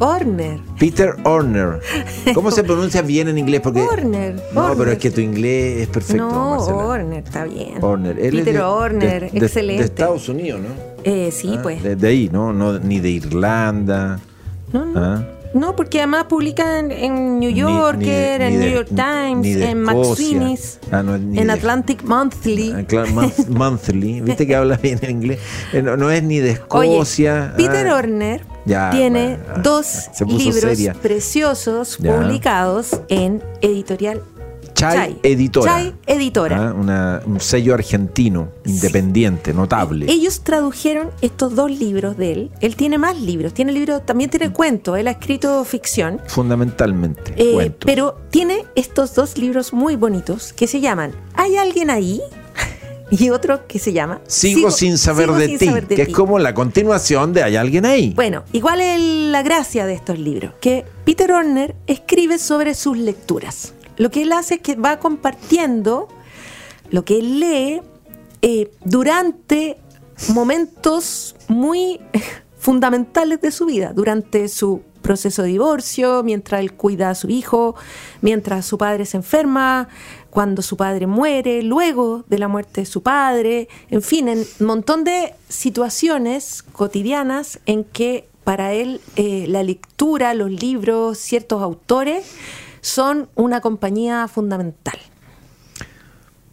Horner. Peter Horner. ¿Cómo se pronuncia bien en inglés? Porque Horner. No, pero es que tu inglés es perfecto. No, Marcela. Horner, está bien. Horner. Él es Peter de- Horner, de- excelente. De Estados Unidos, ¿no? Eh, sí, Ah, pues. De, de ahí, ¿no? no Ni de Irlanda. No, no. ¿ah? No, porque además publica en, New Yorker, en New York Times, en. McSweeney's, Ah, no, en de- Atlantic Monthly. Ah, monthly. ¿Viste que habla bien en inglés? Eh, No, no es ni de Oye, Escocia. Peter ah. Horner Ya, tiene ah, dos libros seria. preciosos Ya. publicados en editorial Chai, Chai. Editora. Editora. Ah, una- un sello argentino, independiente, notable. Ellos tradujeron estos dos libros de él. Él tiene más libros, tiene libros, también tiene cuentos. Él ha escrito ficción. Fundamentalmente. Eh, cuentos. pero tiene estos dos libros muy bonitos que se llaman ¿Hay alguien ahí? y otro que se llama Sigo, sin saber, Sigo de, ti, que ti. es como la continuación de Hay alguien ahí. Bueno, igual es la gracia de estos libros, que Peter Horner escribe sobre sus lecturas. Lo que él hace es que va compartiendo lo que él lee eh, durante momentos muy fundamentales de su vida, durante su proceso de divorcio, mientras él cuida a su hijo, mientras su padre se enferma, cuando su padre muere, luego de la muerte de su padre, en fin, en un montón de situaciones cotidianas en que para él eh, la lectura, los libros, ciertos autores son una compañía fundamental.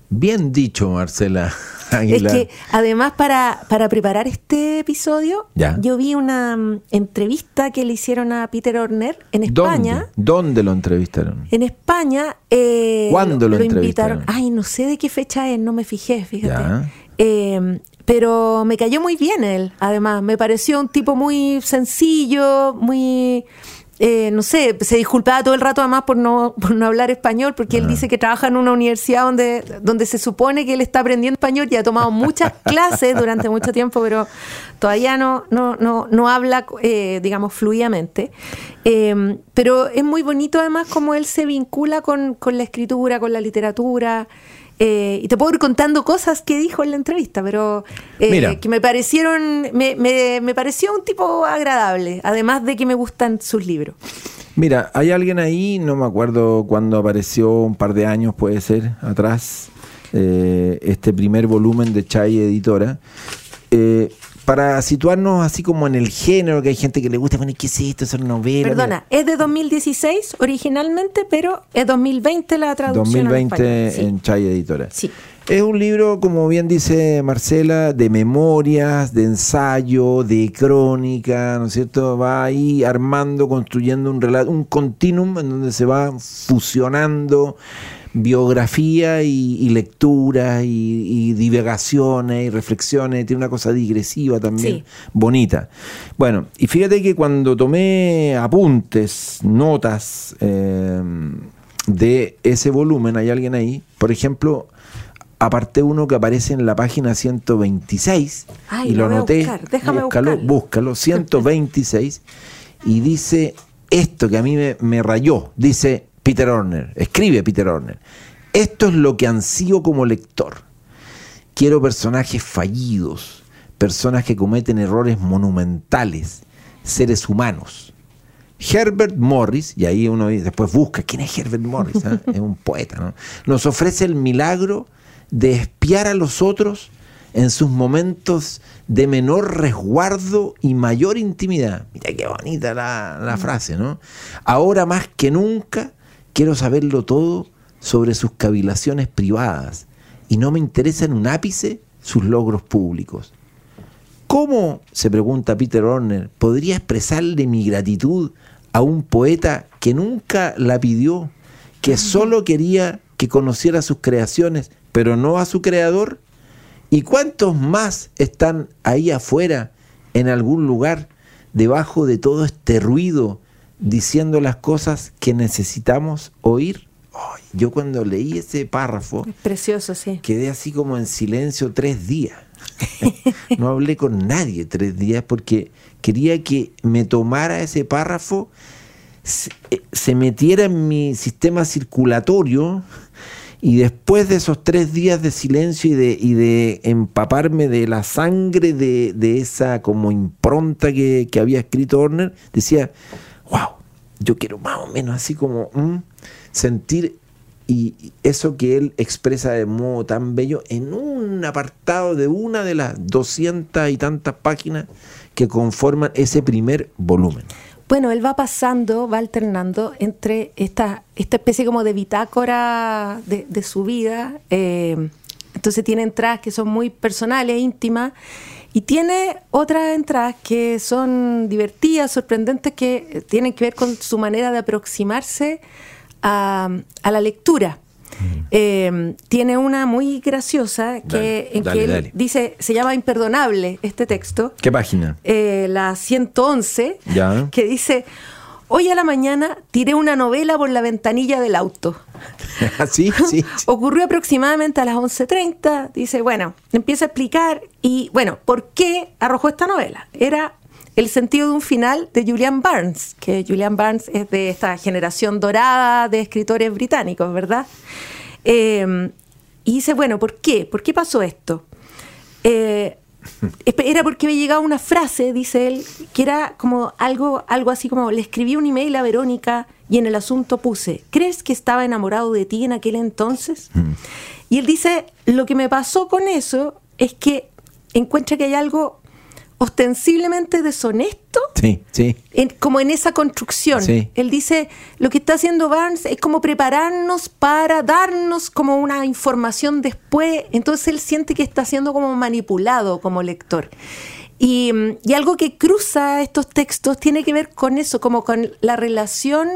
Bien dicho, Marcela Es Aguilar. que además para, para preparar este episodio, Ya. yo vi una mm, entrevista que le hicieron a Peter Horner en España. ¿Dónde? ¿Dónde lo entrevistaron? En España eh, ¿Cuándo lo entrevistaron? Ay, no sé de qué fecha es, no me fijé, fíjate. Eh, pero me cayó muy bien él, además. Me pareció un tipo muy sencillo, muy. Eh, no sé, se disculpaba todo el rato además por no, por no hablar español, porque Ah. él dice que trabaja en una universidad donde, donde se supone que él está aprendiendo español y ha tomado muchas clases durante mucho tiempo, pero todavía no, no, no, no habla, eh, digamos, fluidamente. Eh, pero es muy bonito además cómo él se vincula con, con la escritura, con la literatura. Eh, y te puedo ir contando cosas que dijo en la entrevista, pero eh, Mira. que me parecieron, me, me, me pareció un tipo agradable, además de que me gustan sus libros. Mira, hay alguien ahí, no me acuerdo cuándo apareció, un par de años puede ser, atrás, eh, este primer volumen de Chai Editora. Para situarnos así como en el género, que hay gente que le gusta, bueno, ¿qué es esto? Son novelas. Perdona, es de 2016 originalmente, pero es 2020 la traducción. al 2020 español. en Chai Editora. Sí. Es un libro, como bien dice Marcela, de memorias, de ensayo, de crónica, ¿no es cierto? Va ahí armando, construyendo un relato, un continuum en donde se va fusionando biografía y, y lectura y, y divagaciones y reflexiones. Tiene una cosa digresiva también, Sí. bonita. Bueno, y fíjate que cuando tomé apuntes, notas eh, de ese volumen, hay alguien ahí, por ejemplo, aparté uno que aparece en la página 126 Ay, y lo anoté. buscar, déjame búscalo, buscarlo. búscalo, 126 y dice esto que a mí me, me rayó, dice Peter Horner, escribe Peter Horner. Esto es lo que ansío como lector. Quiero personajes fallidos, personas que cometen errores monumentales, seres humanos. Herbert Morris, y ahí uno después busca quién es Herbert Morris, ¿ah? es un poeta, ¿no? nos ofrece el milagro de espiar a los otros en sus momentos de menor resguardo y mayor intimidad. Mira qué bonita la, la frase, ¿no? Ahora más que nunca quiero saberlo todo sobre sus cavilaciones privadas y no me interesa en un ápice sus logros públicos. ¿Cómo, se pregunta Peter Horner, podría expresarle mi gratitud a un poeta que nunca la pidió, que solo quería que conociera sus creaciones, pero no a su creador? ¿Y cuántos más están ahí afuera, en algún lugar, debajo de todo este ruido diciendo las cosas que necesitamos oír. Ay, yo cuando leí ese párrafo, Precioso, sí. quedé así como en silencio tres días. no hablé con nadie tres días porque quería que me tomara ese párrafo, se, eh, se metiera en mi sistema circulatorio y después de esos tres días de silencio y de, y de empaparme de la sangre de, de esa como impronta que, que había escrito Horner, decía, wow, yo quiero más o menos así como mm, sentir y eso que él expresa de modo tan bello en un apartado de una de las doscientas y tantas páginas que conforman ese primer volumen. Bueno, él va pasando, va alternando entre esta, esta especie como de bitácora de, de su vida. eh, entonces tiene entradas que son muy personales, íntimas, y tiene otras entradas que son divertidas, sorprendentes, que tienen que ver con su manera de aproximarse a, a la lectura. Eh, tiene una muy graciosa que, Dale, en dale, que él dale. dice, se llama Imperdonable este texto, ¿Qué página? eh, la 111, Ya. que dice, hoy a la mañana tiré una novela por la ventanilla del auto. sí, sí. sí. Ocurrió aproximadamente a las 11.30, dice, bueno, empieza a explicar y, bueno, ¿por qué arrojó esta novela? Era El sentido de un final de Julian Barnes, que Julian Barnes es de esta generación dorada de escritores británicos, ¿verdad? Eh, y dice, bueno, ¿por qué? ¿Por qué pasó esto? Eh, era porque me llegaba una frase, dice él, que era como algo, algo así como, le escribí un email a Verónica y en el asunto puse, ¿crees que estaba enamorado de ti en aquel entonces? Y él dice, lo que me pasó con eso es que encuentra que hay algo ostensiblemente deshonesto Sí, sí. en- como en esa construcción. Sí. Él dice, lo que está haciendo Barnes es como prepararnos para darnos como una información después. Entonces él siente que está siendo como manipulado como lector. Y, y algo que cruza estos textos tiene que ver con eso, como con la relación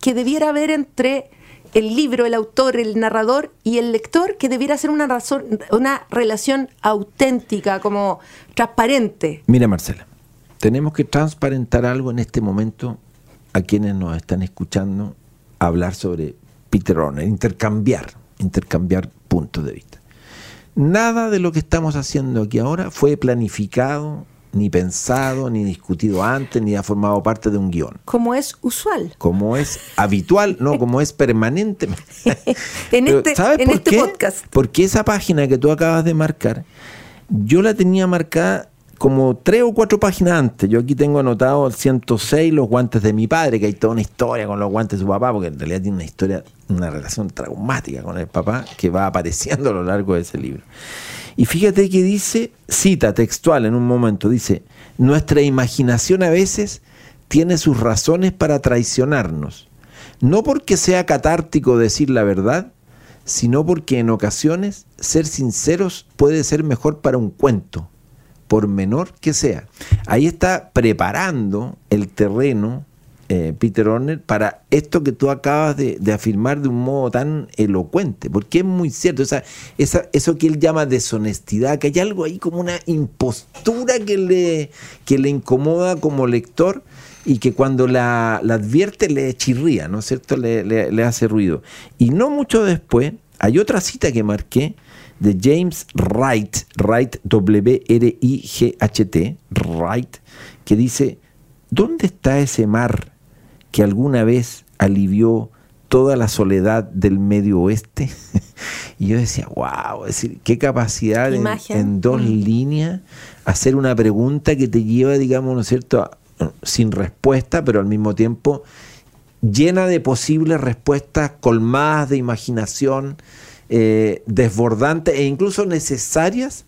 que debiera haber entre el libro, el autor, el narrador y el lector, que debiera ser una, razón, una relación auténtica, como transparente. Mira, Marcela, tenemos que transparentar algo en este momento a quienes nos están escuchando hablar sobre Peter Horner, intercambiar, intercambiar puntos de vista. Nada de lo que estamos haciendo aquí ahora fue planificado, ni pensado, ni discutido antes, ni ha formado parte de un guion. Como es usual. Como es habitual, no, como es permanente. En Pero, este, ¿sabes en por este qué? podcast. Porque esa página que tú acabas de marcar, yo la tenía marcada como tres o cuatro páginas antes. Yo aquí tengo anotado el 106, los guantes de mi padre, que hay toda una historia con los guantes de su papá, porque en realidad tiene una historia, una relación traumática con el papá que va apareciendo a lo largo de ese libro. Y fíjate que dice, cita textual en un momento, dice, nuestra imaginación a veces tiene sus razones para traicionarnos. No porque sea catártico decir la verdad, sino porque en ocasiones ser sinceros puede ser mejor para un cuento, por menor que sea. Ahí está preparando el terreno eh, Peter Horner para esto que tú acabas de, afirmar de un modo tan elocuente, porque es muy cierto, eso que él llama deshonestidad, que hay algo ahí como una impostura que le, que le incomoda como lector y que cuando la, la advierte le chirría, ¿no es cierto? Le, le- le hace ruido. Y no mucho después, hay otra cita que marqué de James Wright, Wright, W-R-I-G-H-T, Wright, que dice, ¿dónde está ese mar que alguna vez alivió toda la soledad del medio oeste? y yo decía, wow, es decir, qué capacidad en, en dos Mm. líneas hacer una pregunta que te lleva, digamos, ¿no es cierto?, a- sin respuesta, pero al mismo tiempo llena de posibles respuestas colmadas de imaginación, eh, desbordantes e incluso necesarias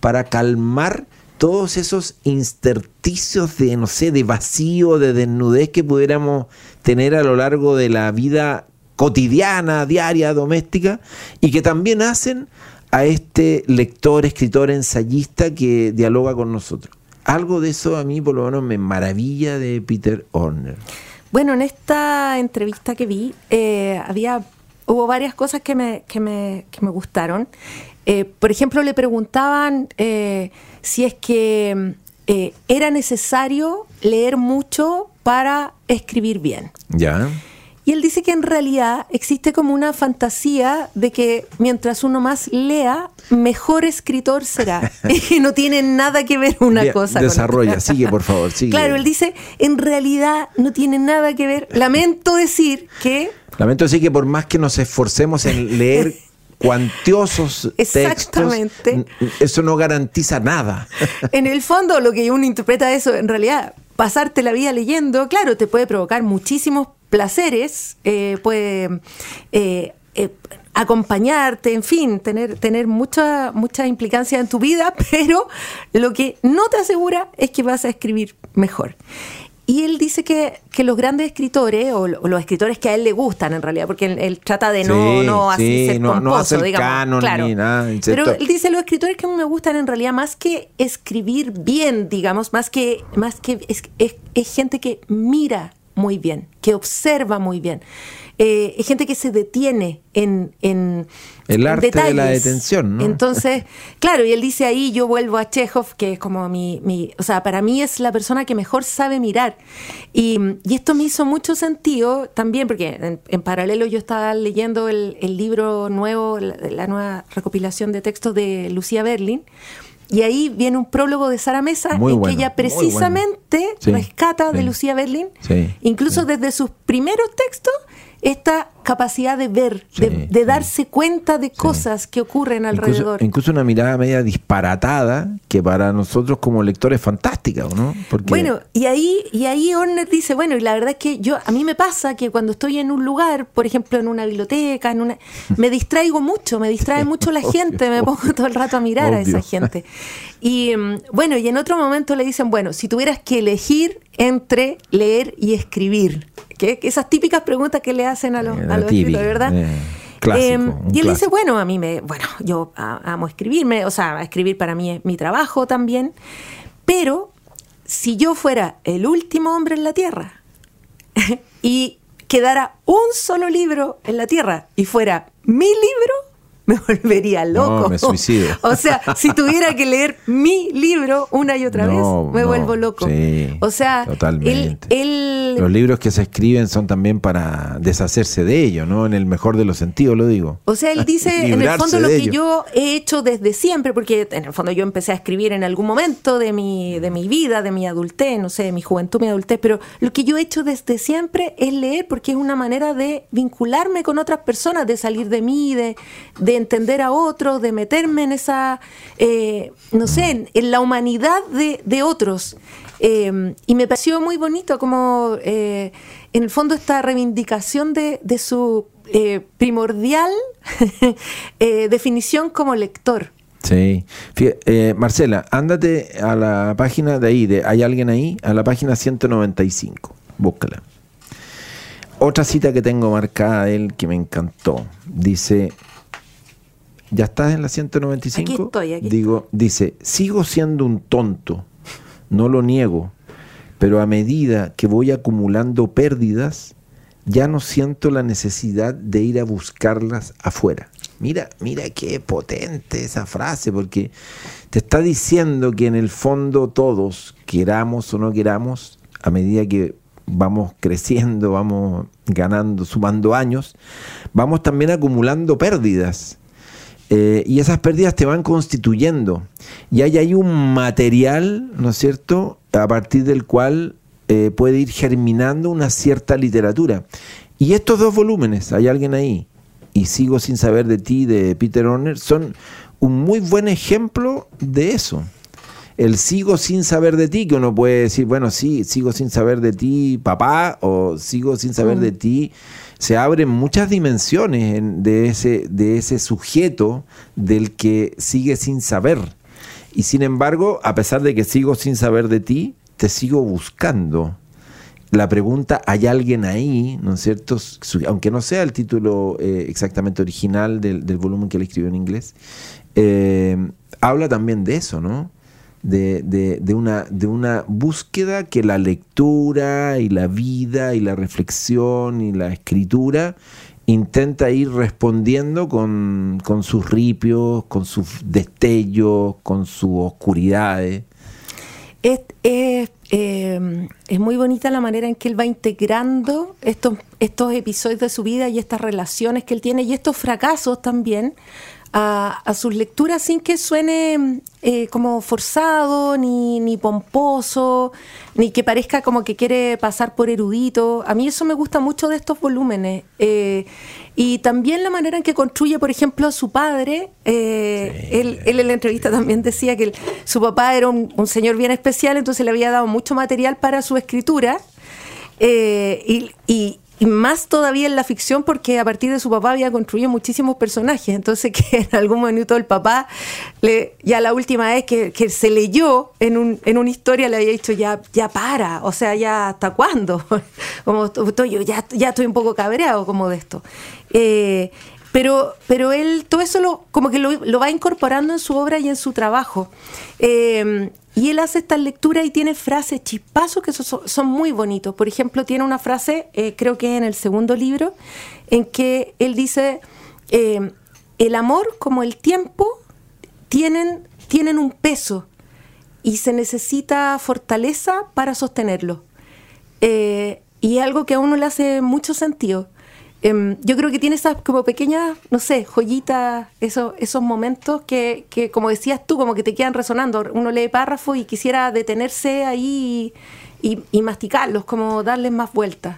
para calmar todos esos intersticios de, no sé, de vacío, de desnudez que pudiéramos tener a lo largo de la vida cotidiana, diaria, doméstica, y que también hacen a este lector, escritor, ensayista que dialoga con nosotros. Algo de eso a mí por lo menos me maravilla de Peter Horner. Bueno, en esta entrevista que vi, eh, había, hubo varias cosas que me, que me, que me gustaron. Eh, por ejemplo, le preguntaban eh, si es que eh, era necesario leer mucho para escribir bien. Ya. Y él dice que en realidad existe como una fantasía de que mientras uno más lea, mejor escritor será. y no tiene nada que ver una Bien, cosa con Desarrolla, otra. sigue por favor, sigue. Claro, él dice, en realidad no tiene nada que ver. Lamento decir que Lamento decir que por más que nos esforcemos en leer cuantiosos Exactamente. textos, eso no garantiza nada. en el fondo lo que uno interpreta eso, en realidad, pasarte la vida leyendo, claro, te puede provocar muchísimos placeres, eh, puede eh, eh, acompañarte, en fin, tener, tener mucha, mucha implicancia en tu vida, pero lo que no te asegura es que vas a escribir mejor. Y él dice que, que los grandes escritores, o, o los escritores que a él le gustan en realidad, porque él, él trata de no, Sí, no así sí, ser no- no digamos. canon claro. ni nada, Pero él dice, los escritores que a mí me gustan en realidad más que escribir bien, digamos, más que, más que es, es- es gente que mira muy bien, que observa muy bien. Eh, es gente que se detiene en, en El en arte de la detención, ¿no? Entonces, claro, y él dice ahí, yo vuelvo a Chekhov, que es como mi, mi- o sea, para mí es la persona que mejor sabe mirar. Y, y esto me hizo mucho sentido también, porque en, en paralelo yo estaba leyendo el, el libro nuevo, la, la nueva recopilación de textos de Lucía Berlin. Y ahí viene un prólogo de Sara Mesa Muy en bueno, que ella bueno. precisamente Sí, rescata de. Lucía Berlin, Sí, incluso desde sus primeros textos, esta capacidad de ver, Sí, de, de sí. darse cuenta de cosas que ocurren alrededor. incluso una mirada media disparatada que para nosotros como lectores es fantástica, ¿o ¿no? Porque Bueno, y ahí, y ahí Horner dice, bueno, y la verdad es que yo, a mí me pasa que cuando estoy en un lugar, por ejemplo, en una biblioteca, en una, me distraigo mucho, me distrae mucho la obvio, gente, me pongo todo el rato a mirar a esa gente. Y mm, bueno, y en otro momento le dicen, bueno, si tuvieras que elegir entre leer y escribir, que que esas típicas preguntas que le hacen a los, Eh, a los escritores, ¿verdad? eh, clásico, Em, y él dice, bueno, a mí me, bueno, yo amo escribirme, o sea, escribir para mí es mi trabajo también, pero si yo fuera el último hombre en la Tierra y quedara un solo libro en la Tierra y fuera mi libro, me volvería loco. No, me suicido. O sea, si tuviera que leer mi libro una y otra No, vez, me no, vuelvo loco. sí, o sea, totalmente. los libros que se escriben son también para deshacerse de ello, ¿no? En el mejor de los sentidos lo digo. O sea, él dice, en el fondo, lo que ello. yo he hecho desde siempre, porque en el fondo yo empecé a escribir en algún momento de mi, de mi vida, de mi adultez, no sé, de mi juventud, mi adultez, pero lo que yo he hecho desde siempre es leer, porque es una manera de vincularme con otras personas, de salir de mí, de, de entender a otros, de meterme en esa, eh, no sé, en, la humanidad de, otros. Eh, y me pareció muy bonito como, eh, en el fondo, esta reivindicación de, su eh, primordial definición como lector. Sí. Marcela, ándate a la página de ahí, de ¿hay alguien ahí? A la página 195. Búscala. Otra cita que tengo marcada de él que me encantó. Dice, ¿ya estás en la 195? Aquí estoy, aquí Digo, dice, sigo siendo un tonto, no lo niego, pero a medida que voy acumulando pérdidas, ya no siento la necesidad de ir a buscarlas afuera. Mira, mira qué potente esa frase, porque te está diciendo que en el fondo todos, queramos o no queramos, a medida que vamos creciendo, vamos ganando, sumando años, vamos también acumulando pérdidas. Eh, y esas pérdidas te van constituyendo. Y ahí hay un material, ¿no es cierto?, a partir del cual eh, puede ir germinando una cierta literatura. Y estos dos volúmenes, hay alguien ahí, y sigo sin saber de ti, de Peter Horner, son un muy buen ejemplo de eso. El sigo sin saber de ti, que uno puede decir, bueno, sí, sigo sin saber de ti, papá, o sigo sin saber de ti, se abren muchas dimensiones en- de, ese, de ese sujeto del que sigue sin saber. Y sin embargo, a pesar de que sigo sin saber de ti, te sigo buscando. La pregunta, ¿hay alguien ahí? ¿No es cierto? Aunque no sea el título eh, exactamente original del, del volumen que él escribió en inglés, eh, habla también de eso, ¿no? De, de- de una, de una búsqueda que la lectura y la vida y la reflexión y la escritura intenta ir respondiendo con, con sus ripios, con sus destellos, con sus oscuridades. Es, es, eh, es muy bonita la manera en que él va integrando estos, estos episodios de su vida y estas relaciones que él tiene y estos fracasos también a, sus lecturas sin que suene eh, como forzado, ni, ni, pomposo, ni que parezca como que quiere pasar por erudito. A mí eso me gusta mucho de estos volúmenes. Eh, y también la manera en que construye, por ejemplo, su padre. Eh, él, en la entrevista también decía que su papá era un, un, señor bien especial, entonces le había dado mucho material para su escritura. y, y más todavía en la ficción porque a partir de su papá había construido muchísimos personajes. Entonces que en algún momento el papá, le, ya la última vez que, se leyó en, un, en una historia le había dicho ya, ya para, o sea, ya hasta cuándo. como estoy, yo ya, ya estoy un poco cabreado como de esto. Eh, pero, pero él todo eso lo, como que lo, va incorporando en su obra y en su trabajo. Eh, y él hace estas lecturas y tiene frases chispazos que son, muy bonitos. Por ejemplo, tiene una frase, eh, creo que en el segundo libro, en que él dice, eh, el amor como el tiempo tienen, tienen un peso y se necesita fortaleza para sostenerlo. Eh, y es algo que a uno le hace mucho sentido. Em, yo creo que tiene esas como pequeñas, no sé, joyitas, esos, esos momentos que, que, como decías tú, como que te quedan resonando. Uno lee párrafos y quisiera detenerse ahí y, masticarlos, como darles más vueltas.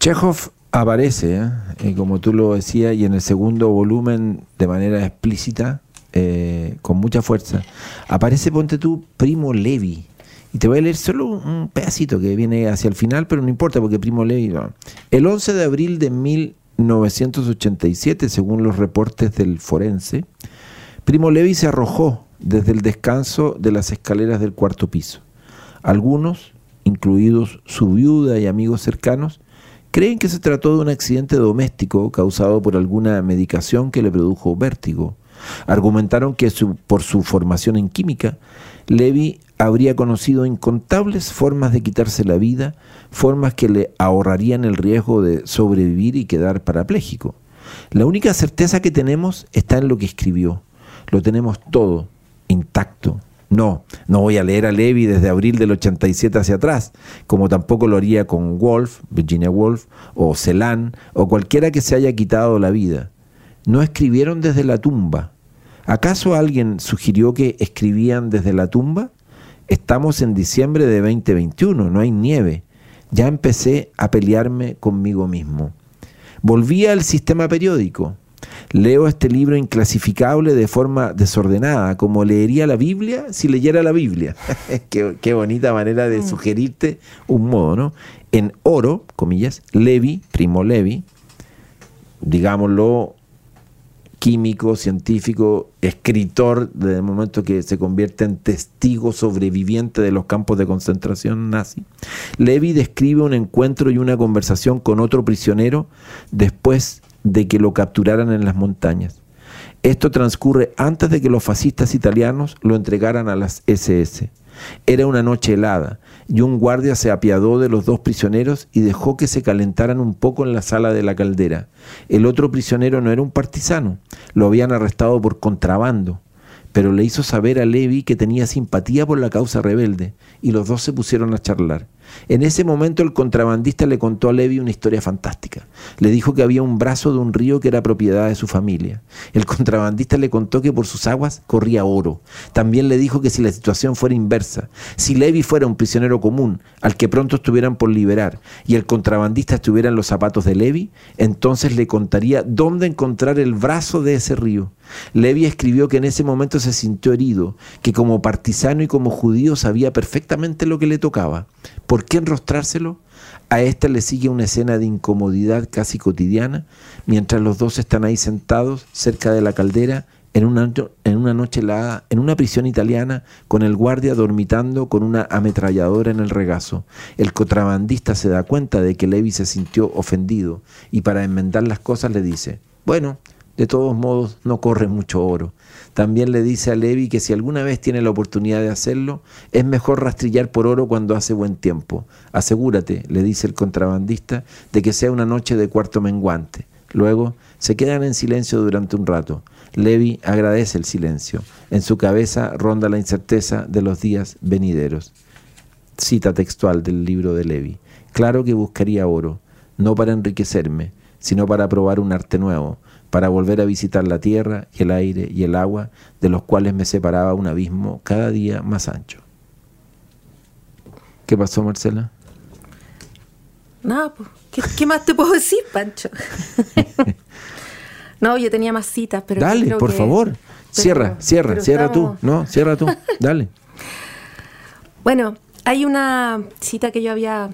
Chekhov aparece, ¿eh? como tú lo decías, y en el segundo volumen de manera explícita, eh, con mucha fuerza. Aparece, ponte tú, Primo Levi y te voy a leer solo un pedacito que viene hacia el final, pero no importa porque Primo Levi... El 11 de abril de 1987, según los reportes del forense, Primo Levi se arrojó desde el descanso de las escaleras del cuarto piso. Algunos, incluidos su viuda y amigos cercanos, creen que se trató de un accidente doméstico causado por alguna medicación que le produjo vértigo. Argumentaron que por su formación en química, Levi habría conocido incontables formas de quitarse la vida, formas que le ahorrarían el riesgo de sobrevivir y quedar parapléjico. La única certeza que tenemos está en lo que escribió. Lo tenemos todo, intacto. No, no voy a leer a Levi desde abril del 87 hacia atrás, como tampoco lo haría con Woolf, Virginia Woolf, o Celan, o cualquiera que se haya quitado la vida. No escribieron desde la tumba. ¿Acaso alguien sugirió que escribían desde la tumba? Estamos en diciembre de 2021, no hay nieve. Ya empecé a pelearme conmigo mismo. Volví al sistema periódico. Leo este libro inclasificable de forma desordenada, como leería la Biblia si leyera la Biblia. qué, qué, bonita manera de mm. sugerirte un modo, ¿no? En oro, comillas, Levi, primo Levi, digámoslo químico, científico, escritor, desde el momento que se convierte en testigo sobreviviente de los campos de concentración nazi. Levi describe un encuentro y una conversación con otro prisionero después de que lo capturaran en las montañas. Esto transcurre antes de que los fascistas italianos lo entregaran a las SS. Era una noche helada y un guardia se apiadó de los dos prisioneros y dejó que se calentaran un poco en la sala de la caldera. El otro prisionero no era un partisano, lo habían arrestado por contrabando, pero le hizo saber a Levi que tenía simpatía por la causa rebelde y los dos se pusieron a charlar. En ese momento el contrabandista le contó a Levi una historia fantástica. Le dijo que había un brazo de un río que era propiedad de su familia. El contrabandista le contó que por sus aguas corría oro. También le dijo que si la situación fuera inversa, si Levi fuera un prisionero común al que pronto estuvieran por liberar y el contrabandista estuviera en los zapatos de Levi, entonces le contaría dónde encontrar el brazo de ese río. Levi escribió que en ese momento se sintió herido, que como partisano y como judío sabía perfectamente lo que le tocaba. ¿Por qué enrostrárselo? A esta le sigue una escena de incomodidad casi cotidiana, mientras los dos están ahí sentados cerca de la caldera en una, en una noche helada, en una prisión italiana, con el guardia dormitando con una ametralladora en el regazo. El contrabandista se da cuenta de que Levi se sintió ofendido y para enmendar las cosas le dice, bueno, de todos modos no corre mucho oro. También le dice a Levi que si alguna vez tiene la oportunidad de hacerlo, es mejor rastrillar por oro cuando hace buen tiempo. Asegúrate, le dice el contrabandista, de que sea una noche de cuarto menguante. Luego se quedan en silencio durante un rato. Levi agradece el silencio. En su cabeza ronda la incerteza de los días venideros. cita textual del libro de Levi. Claro que buscaría oro, no para enriquecerme, sino para probar un arte nuevo, para volver a visitar la tierra y el aire y el agua, de los cuales me separaba un abismo cada día más ancho. ¿Qué pasó, Marcela? Nada, pues, ¿qué, más te puedo decir, Pancho? no, yo tenía más citas, pero... Dale, por favor. cierra, cierra, cierra tú. No, cierra tú. Dale. bueno, hay una cita que yo había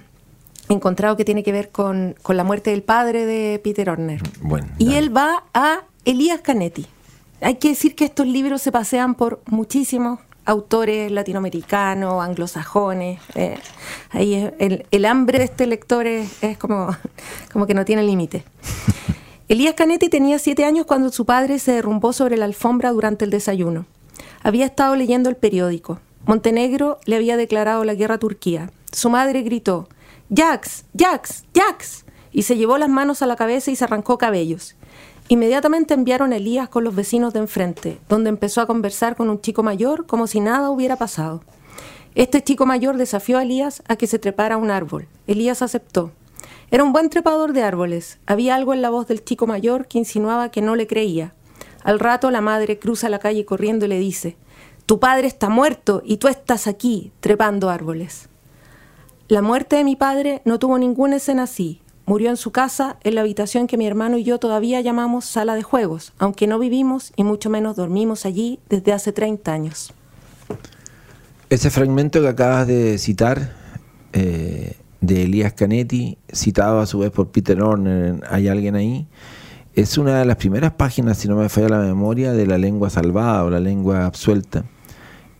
encontrado que tiene que ver con, la muerte del padre de Peter Horner. Bueno, y él va a Elías Canetti. Hay que decir que estos libros se pasean por muchísimos autores latinoamericanos, anglosajones. Eh, ahí el, hambre de este lector es, como, como que no tiene límite. Elías Canetti tenía siete años cuando su padre se derrumbó sobre la alfombra durante el desayuno. Había estado leyendo el periódico. Montenegro le había declarado la guerra a Turquía. Su madre gritó, Jax, Jax, Jax, y se llevó las manos a la cabeza y se arrancó cabellos. Inmediatamente enviaron a Elías con los vecinos de enfrente, donde empezó a conversar con un chico mayor como si nada hubiera pasado. Este chico mayor desafió a Elías a que se trepara a un árbol. Elías aceptó. Era un buen trepador de árboles. Había algo en la voz del chico mayor que insinuaba que no le creía. Al rato la madre cruza la calle corriendo y le dice, Tu padre está muerto y tú estás aquí, trepando árboles. La muerte de mi padre no tuvo ninguna escena así. Murió en su casa, en la habitación que mi hermano y yo todavía llamamos sala de juegos, aunque no vivimos y mucho menos dormimos allí desde hace 30 años. Ese fragmento que acabas de citar, eh, de Elías Canetti, citado a su vez por Peter Horner, ¿hay alguien ahí? Es una de las primeras páginas, si no me falla la memoria, de la lengua salvada o la lengua absuelta.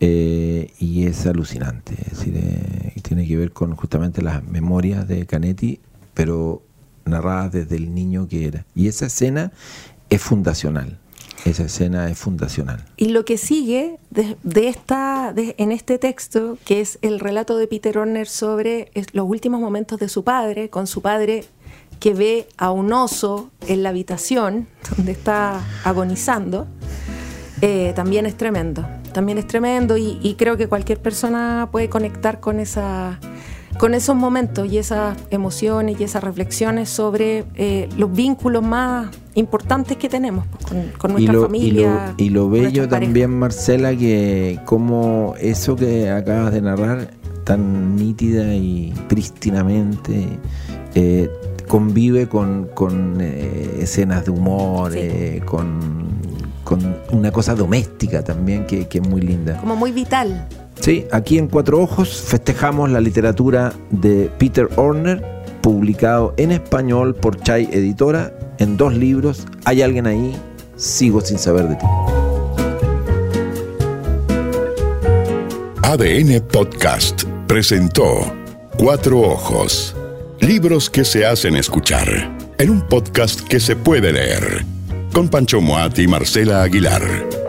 Eh, y es alucinante, es decir, eh, tiene que ver con justamente las memorias de Canetti pero narrada desde el niño que era. Y esa escena es fundacional. Esa escena es fundacional. Y lo que sigue de, esta, en este texto, que es el relato de Peter Horner sobre los últimos momentos de su padre, con su padre que ve a un oso en la habitación donde está agonizando, eh, también es tremendo. También es tremendo y creo que cualquier persona puede conectar con esa con esos momentos y esas emociones y esas reflexiones sobre eh, los vínculos más importantes que tenemos pues, con, nuestra familia. Y lo, bello también, Marcela, que como eso que acabas de narrar, tan nítida y prístinamente, eh, convive con, eh, escenas de humor, con, con, una cosa doméstica también que, que es muy linda. Como muy vital. Sí, aquí en Cuatro Ojos festejamos la literatura de Peter Horner, publicado en español por Chai Editora en dos libros. ¿Hay alguien ahí? Sigo sin saber de ti. ADN Podcast presentó Cuatro Ojos. Libros que se hacen escuchar en un podcast que se puede leer. Con Pancho Moat y Marcela Aguilar.